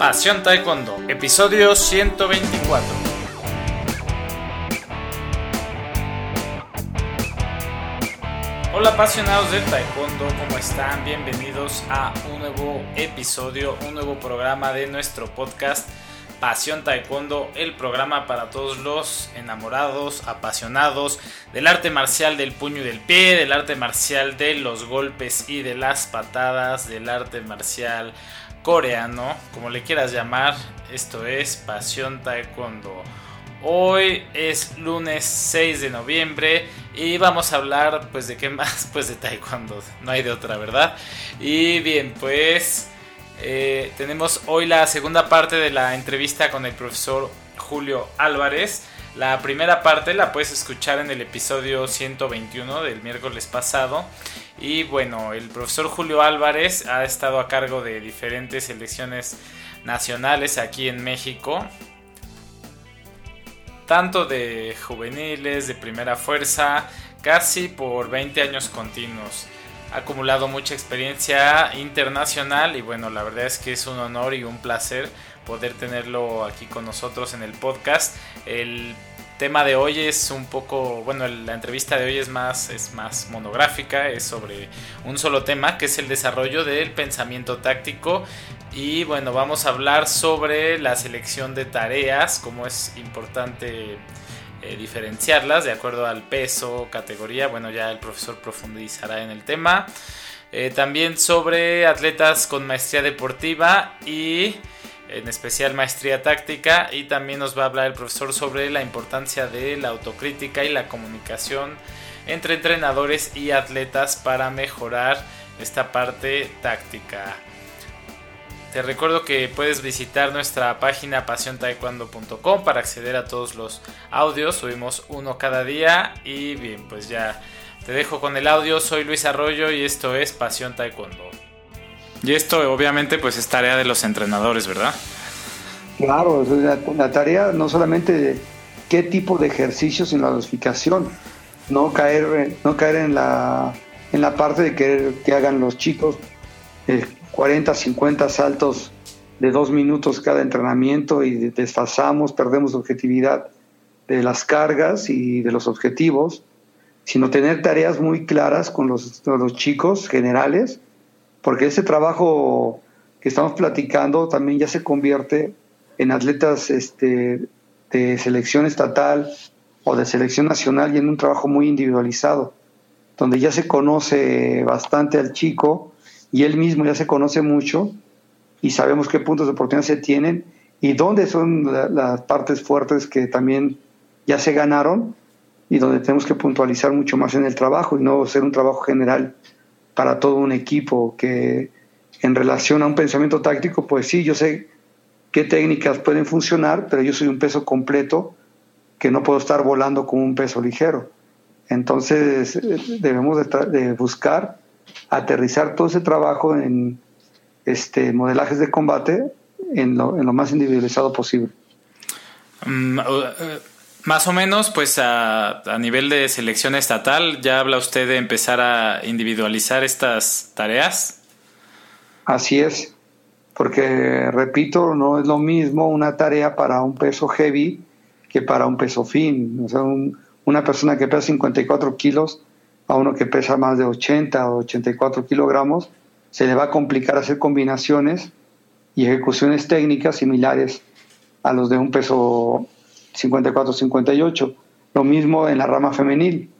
Pasión Taekwondo, episodio 124. Hola apasionados del Taekwondo, ¿cómo están? Bienvenidos a un nuevo episodio, un nuevo programa de nuestro podcast Pasión Taekwondo, el programa para todos los enamorados, apasionados del arte marcial del puño y del pie, del arte marcial de los golpes y de las patadas, del arte marcial coreano, como le quieras llamar, esto es Pasión Taekwondo. Hoy es lunes 6 de noviembre y vamos a hablar pues de qué más, pues de Taekwondo, no hay de otra, ¿verdad? Y bien, pues eh, tenemos hoy la segunda parte de la entrevista con el profesor Julio Álvarez. La primera parte la puedes escuchar en el episodio 121 del miércoles pasado. Y bueno, el profesor Julio Álvarez ha estado a cargo de diferentes selecciones nacionales aquí en México. Tanto de juveniles, de primera fuerza, casi por 20 años continuos. Ha acumulado mucha experiencia internacional y bueno, la verdad es que es un honor y un placer poder tenerlo aquí con nosotros en el podcast. El tema de hoy es un poco, bueno, la entrevista de hoy es más, es más monográfica, es sobre un solo tema, que es el desarrollo del pensamiento táctico. Y bueno, vamos a hablar sobre la selección de tareas, cómo es importante eh, diferenciarlas de acuerdo al peso, categoría. Bueno, ya el profesor profundizará en el tema. Eh, también sobre atletas con maestría deportiva y en especial maestría táctica y también nos va a hablar el profesor sobre la importancia de la autocrítica y la comunicación entre entrenadores y atletas para mejorar esta parte táctica. Te recuerdo que puedes visitar nuestra página pasiontaekwondo.com para acceder a todos los audios. Subimos uno cada día y bien, pues ya te dejo con el audio. Soy Luis Arroyo y esto es Pasión Taekwondo. Y esto obviamente pues es tarea de los entrenadores, ¿verdad? Claro, la, tarea no solamente de qué tipo de ejercicios en la dosificación, no caer, no caer en la, en la parte de querer que hagan los chicos 40, eh, 50 saltos de dos minutos cada entrenamiento y desfasamos, perdemos objetividad de las cargas y de los objetivos, sino tener tareas muy claras con los, con los chicos generales porque ese trabajo que estamos platicando también ya se convierte en atletas este, de selección estatal o de selección nacional y en un trabajo muy individualizado, donde ya se conoce bastante al chico y él mismo ya se conoce mucho y sabemos qué puntos de oportunidad se tienen y dónde son las partes fuertes que también ya se ganaron y donde tenemos que puntualizar mucho más en el trabajo y no ser un trabajo general para todo un equipo que en relación a un pensamiento táctico, pues sí, yo sé qué técnicas pueden funcionar, pero yo soy un peso completo que no puedo estar volando con un peso ligero. Entonces debemos de, buscar aterrizar todo ese trabajo en este modelajes de combate en lo, en lo más individualizado posible. Mm, más o menos, pues a, nivel de selección estatal, ¿ya habla usted de empezar a individualizar estas tareas? Así es, porque repito, no es lo mismo una tarea para un peso heavy que para un peso fin. Una persona que pesa 54 kilos a uno que pesa más de 80 o 84 kilogramos, se le va a complicar hacer combinaciones y ejecuciones técnicas similares a los de un peso 54-58. Lo mismo en la rama femenil.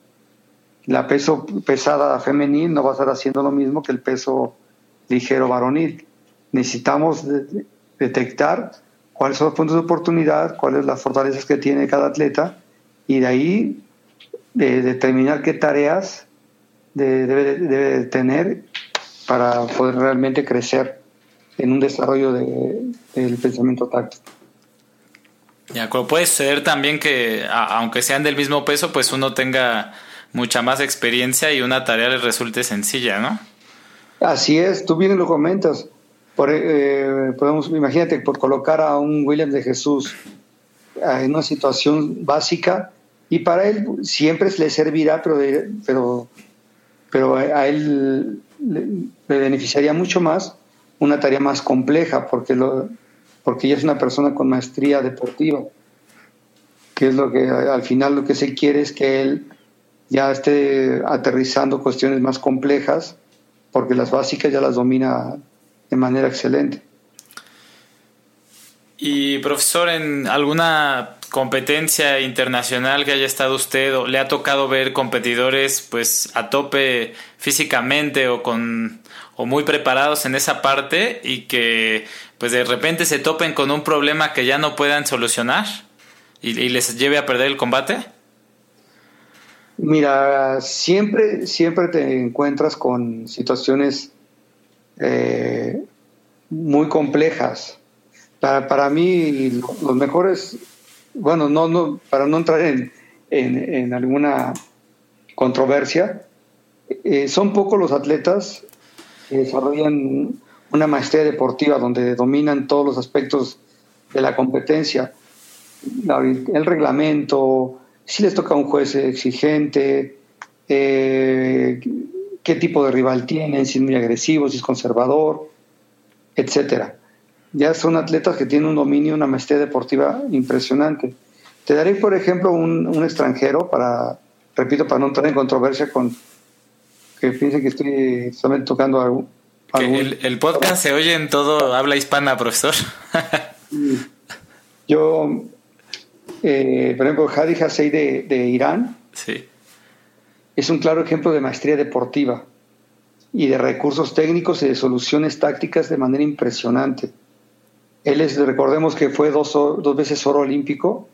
La peso pesada femenil no va a estar haciendo lo mismo que el peso ligero varonil. Necesitamos detectar cuáles son los puntos de oportunidad, cuáles las fortalezas que tiene cada atleta y de ahí determinar qué tareas debe, tener para poder realmente crecer en un desarrollo del pensamiento táctico. Ya, puede ser también que, aunque sean del mismo peso, pues uno tenga mucha más experiencia y una tarea le resulte sencilla, ¿no? Así es, tú bien lo comentas. Eh, podemos, imagínate, por colocar a un William de Jesús en una situación básica y para él siempre le servirá, pero, pero, pero a él le, le beneficiaría mucho más una tarea más compleja, porque lo, porque ya es una persona con maestría deportiva, que es lo que al final lo que se quiere es que él ya esté aterrizando cuestiones más complejas, porque las básicas ya las domina de manera excelente. Y profesor, en alguna competencia internacional que haya estado usted o le ha tocado ver competidores pues a tope físicamente o con o muy preparados en esa parte y que pues de repente se topen con un problema que ya no puedan solucionar y, les lleve a perder el combate? Mira, siempre, siempre te encuentras con situaciones eh, muy complejas. Para, para mí, los mejores, bueno, no, no, para no entrar en, en, alguna controversia, eh, son pocos los atletas que desarrollan una maestría deportiva donde dominan todos los aspectos de la competencia, el reglamento, si les toca un juez exigente, eh, qué tipo de rival tienen, si es muy agresivo, si es conservador, etcétera. Ya son atletas que tienen un dominio, una maestría deportiva impresionante. Te daré, por ejemplo, un, extranjero para, repito, para no entrar en controversia con que piensen que estoy solamente tocando algo, el, podcast se oye en todo habla hispana, profesor. Yo, eh, por ejemplo, Hadi Hassei de, de Irán sí. es un claro ejemplo de maestría deportiva y de recursos técnicos y de soluciones tácticas de manera impresionante. Él es, recordemos que fue dos, dos veces oro olímpico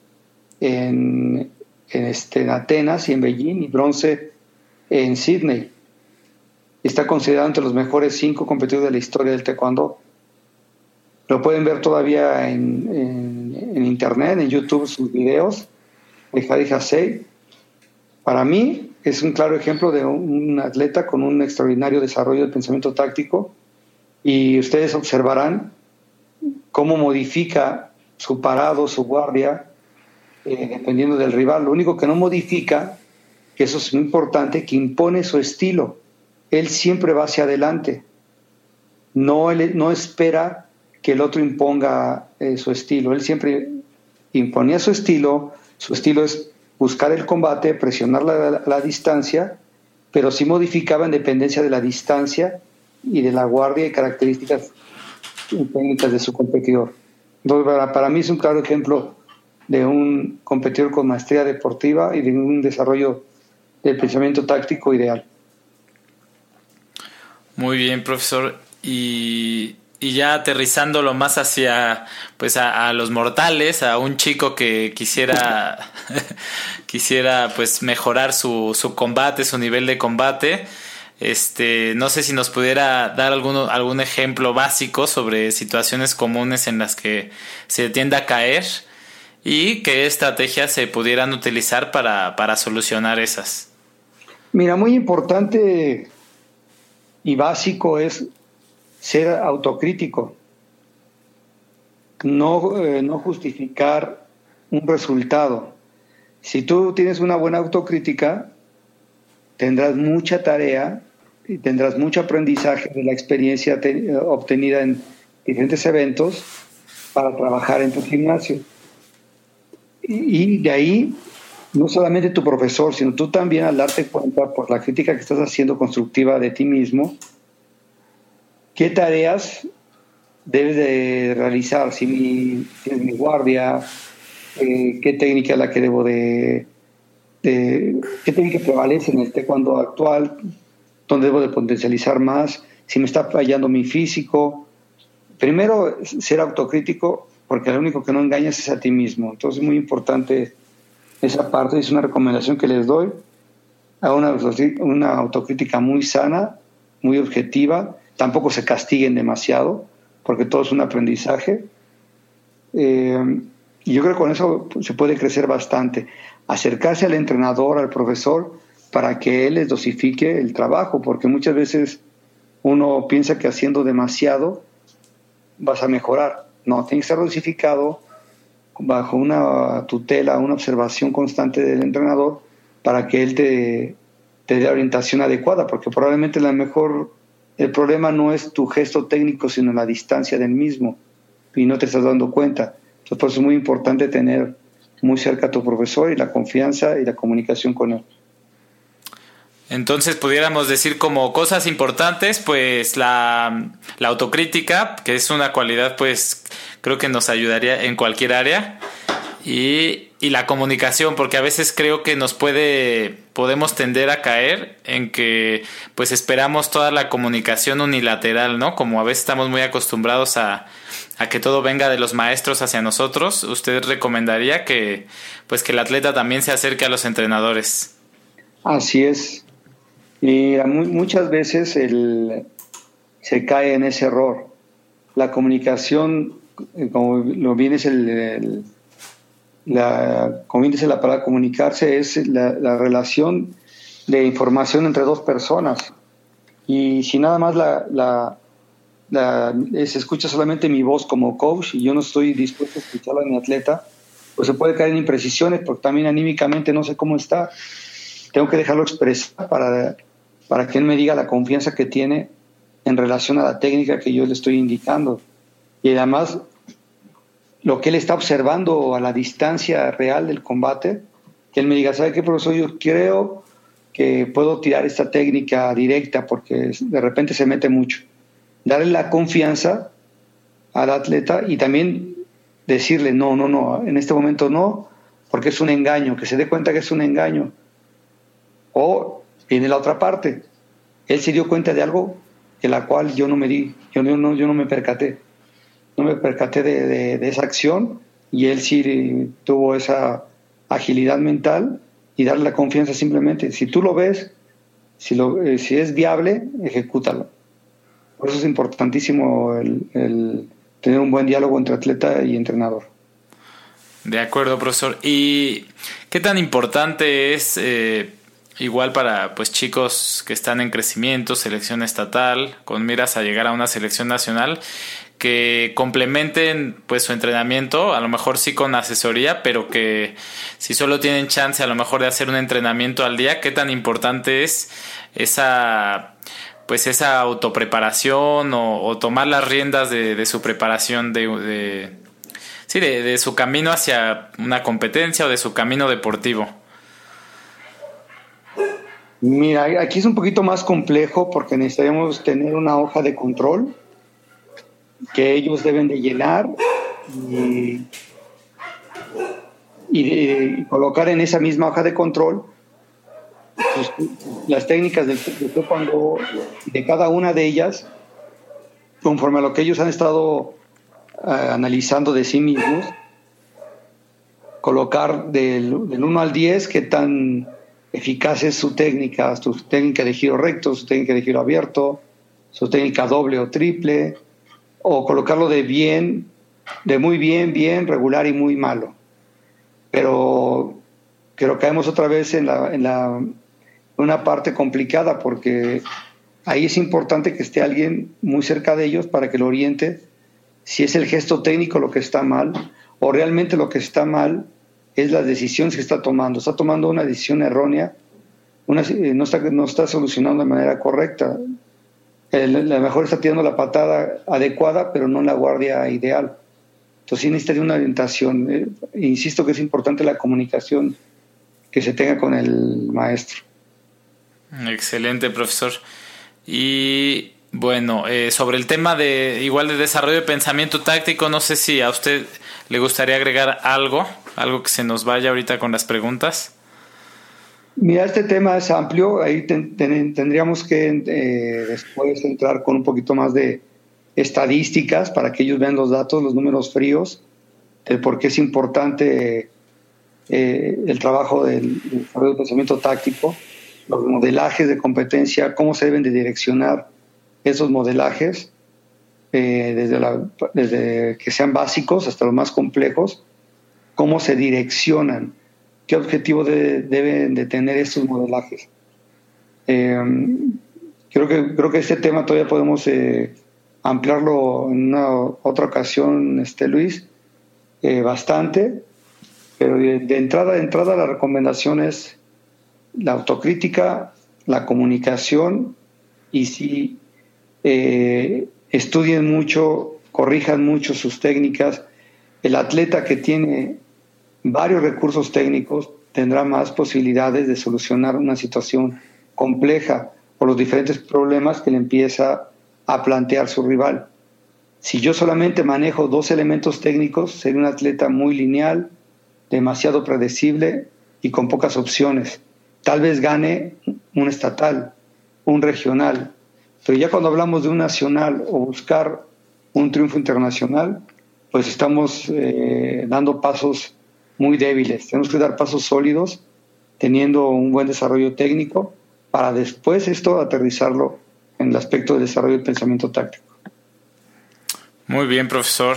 en, en, este, en Atenas y en Beijing y bronce en Sydney está considerado entre los mejores cinco competidores de la historia del taekwondo. Lo pueden ver todavía en, internet, en YouTube, sus videos de Hadi Hassei. Para mí es un claro ejemplo de un atleta con un extraordinario desarrollo del pensamiento táctico y ustedes observarán cómo modifica su parado, su guardia, eh, dependiendo del rival. Lo único que no modifica, eso es muy importante, que impone su estilo él siempre va hacia adelante. No, no espera que el otro imponga eh, su estilo. Él siempre imponía su estilo. Su estilo es buscar el combate, presionar la, distancia, pero sí modificaba en dependencia de la distancia y de la guardia y características técnicas de su competidor. Entonces, para, para, mí es un claro ejemplo de un competidor con maestría deportiva y de un desarrollo del pensamiento táctico ideal. Muy bien, profesor. Y, y ya aterrizándolo más hacia pues a, los mortales, a un chico que quisiera quisiera pues mejorar su, su combate, su nivel de combate. Este, no sé si nos pudiera dar algún, algún ejemplo básico sobre situaciones comunes en las que se tiende a caer y qué estrategias se pudieran utilizar para, para solucionar esas. Mira, muy importante y básico es ser autocrítico, no, eh, no justificar un resultado. Si tú tienes una buena autocrítica, tendrás mucha tarea y tendrás mucho aprendizaje de la experiencia obtenida en diferentes eventos para trabajar en tu gimnasio. y de ahí no solamente tu profesor, sino tú también al darte cuenta por la crítica que estás haciendo constructiva de ti mismo, qué tareas debes de realizar, si mi, es mi guardia, eh, qué técnica es la que debo de, qué técnica prevalece en este cuando actual, dónde debo de potencializar más, si me está fallando mi físico. Primero, ser autocrítico, porque lo único que no engañas es a ti mismo. Entonces es muy importante esa parte es una recomendación que les doy a una, una autocrítica muy sana, muy objetiva. Tampoco se castiguen demasiado, porque todo es un aprendizaje. Eh, y yo creo que con eso se puede crecer bastante. Acercarse al entrenador, al profesor, para que él les dosifique el trabajo, porque muchas veces uno piensa que haciendo demasiado vas a mejorar. No, tiene que ser dosificado, bajo una tutela, una observación constante del entrenador para que él te, te dé la orientación adecuada, porque probablemente la mejor, el problema no es tu gesto técnico, sino la distancia del mismo. y no te estás dando cuenta. Entonces, por eso es muy importante tener muy cerca a tu profesor y la confianza y la comunicación con él. Entonces pudiéramos decir como cosas importantes, pues la, la, autocrítica, que es una cualidad pues creo que nos ayudaría en cualquier área, y, y, la comunicación, porque a veces creo que nos puede, podemos tender a caer en que pues esperamos toda la comunicación unilateral, ¿no? Como a veces estamos muy acostumbrados a, a que todo venga de los maestros hacia nosotros, ¿usted recomendaría que pues que el atleta también se acerque a los entrenadores? Así es. Y muchas veces el, se cae en ese error. La comunicación, eh, como lo viene es el, la, como dice la palabra comunicarse, es la, la, relación de información entre dos personas. Y si nada más la, la, se escucha solamente mi voz como coach y yo no estoy dispuesto a escucharla a mi atleta, pues se puede caer en imprecisiones porque también anímicamente no sé cómo está. Tengo que dejarlo expresar para, para que él me diga la confianza que tiene en relación a la técnica que yo le estoy indicando. Y además, lo que él está observando a la distancia real del combate, que él me diga, ¿sabe qué, profesor? Yo creo que puedo tirar esta técnica directa porque de repente se mete mucho darle la confianza al atleta y también decirle, no, no, no, en este momento no, porque es un engaño, que se dé cuenta que es un engaño. O viene la otra parte, él se dio cuenta de algo de la cual yo no me di, yo no, yo no me percaté, no me percaté de, de, esa acción y él sí tuvo esa agilidad mental y darle la confianza simplemente. Si tú lo ves, si, lo, eh, si es viable, ejecútalo. Por eso es importantísimo el, tener un buen diálogo entre atleta y entrenador. De acuerdo, profesor. ¿Y qué tan importante es, eh, igual para pues chicos que están en crecimiento, selección estatal, con miras a llegar a una selección nacional, que complementen pues su entrenamiento, a lo mejor sí con asesoría, pero que si solo tienen chance a lo mejor de hacer un entrenamiento al día, qué tan importante es esa pues esa autopreparación o, tomar las riendas de, su preparación de, sí, de, su camino hacia una competencia o de su camino deportivo. Mira, aquí es un poquito más complejo porque necesitaríamos tener una hoja de control que ellos deben de llenar y, y colocar en esa misma hoja de control pues, las técnicas del, cuando de cada una de ellas, conforme a lo que ellos han estado eh, analizando de sí mismos, colocar del, 1 al 10 qué tan eficaz es su técnica, su técnica de giro recto, su técnica de giro abierto, su técnica doble o triple, o colocarlo de bien, de muy bien, bien, regular y muy malo. Pero creo que caemos otra vez en la, en la una parte complicada porque ahí es importante que esté alguien muy cerca de ellos para que lo oriente si es el gesto técnico lo que está mal o realmente lo que está mal es las decisiones que está tomando. Está tomando una decisión errónea, una, eh, no, está, no está solucionando de manera correcta. El, la mejor está tirando la patada adecuada, pero no la guardia ideal. Entonces sí necesita una orientación. Eh, insisto que es importante la comunicación que se tenga con el maestro. Excelente, profesor. Y bueno, eh, sobre el tema de igual de desarrollo de pensamiento táctico, no sé si a usted le gustaría agregar algo, algo que se nos vaya ahorita con las preguntas. Mira, este tema es amplio, ahí tendríamos que eh, después entrar con un poquito más de estadísticas para que ellos vean los datos, los números fríos, el por qué es importante eh, el trabajo del desarrollo de pensamiento táctico los modelajes de competencia, cómo se deben de direccionar esos modelajes, eh, desde, desde que sean básicos hasta los más complejos, cómo se direccionan, qué objetivo deben de tener estos modelajes. Eh, creo, que, creo que este tema todavía podemos eh, ampliarlo en una otra ocasión, este Luis, bastante, pero de, de, entrada, de entrada la recomendación es la autocrítica, la comunicación y si eh, estudien mucho corrijan mucho sus técnicas. El atleta que tiene varios recursos técnicos tendrá más posibilidades de solucionar una situación compleja por los diferentes problemas que le empieza a plantear su rival. Si yo solamente manejo dos elementos técnicos, sería un atleta muy lineal, demasiado predecible y con pocas opciones. Tal vez gane un estatal, un regional, pero ya cuando hablamos de un nacional o buscar un triunfo internacional, pues estamos eh, dando pasos muy débiles. Tenemos que dar pasos sólidos, teniendo un buen desarrollo técnico, para después esto aterrizarlo en el aspecto de desarrollo del pensamiento táctico. Muy bien, profesor.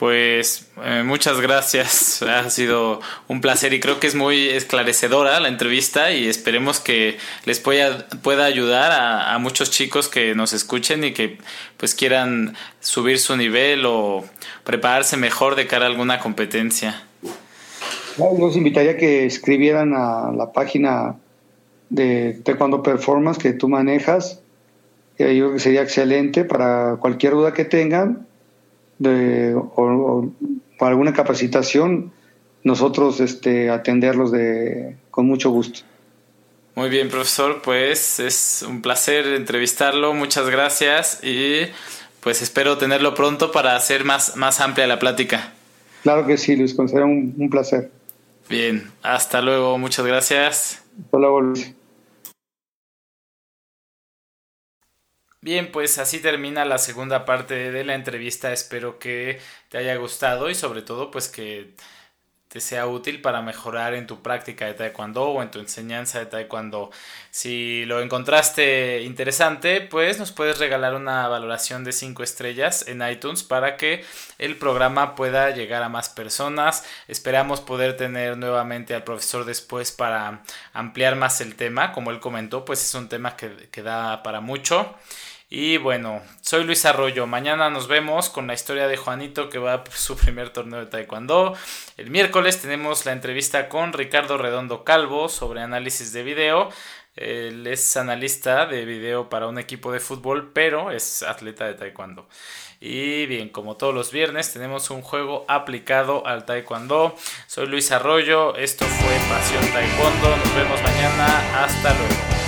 Pues eh, muchas gracias, ha sido un placer y creo que es muy esclarecedora la entrevista y esperemos que les pueda, pueda ayudar a, muchos chicos que nos escuchen y que pues quieran subir su nivel o prepararse mejor de cara a alguna competencia. Yo los invitaría a que escribieran a la página de Taekwondo Performance que tú manejas. Yo creo que sería excelente para cualquier duda que tengan de, o, alguna capacitación, nosotros este, atenderlos de, con mucho gusto. Muy bien, profesor, pues es un placer entrevistarlo, muchas gracias y pues espero tenerlo pronto para hacer más, más amplia la plática. Claro que sí, Luis, será un, un placer. Bien, hasta luego, muchas gracias. Hasta luego, Luis. Bien, pues así termina la segunda parte de la entrevista. Espero que te haya gustado y sobre todo pues que te sea útil para mejorar en tu práctica de taekwondo o en tu enseñanza de taekwondo. Si lo encontraste interesante, pues nos puedes regalar una valoración de 5 estrellas en iTunes para que el programa pueda llegar a más personas. Esperamos poder tener nuevamente al profesor después para ampliar más el tema. Como él comentó, pues es un tema que, que da para mucho. Y bueno, soy Luis Arroyo. Mañana nos vemos con la historia de Juanito que va por su primer torneo de Taekwondo. El miércoles tenemos la entrevista con Ricardo Redondo Calvo sobre análisis de video. Él es analista de video para un equipo de fútbol, pero es atleta de Taekwondo. Y bien, como todos los viernes, tenemos un juego aplicado al Taekwondo. Soy Luis Arroyo, esto fue Pasión Taekwondo. Nos vemos mañana. Hasta luego.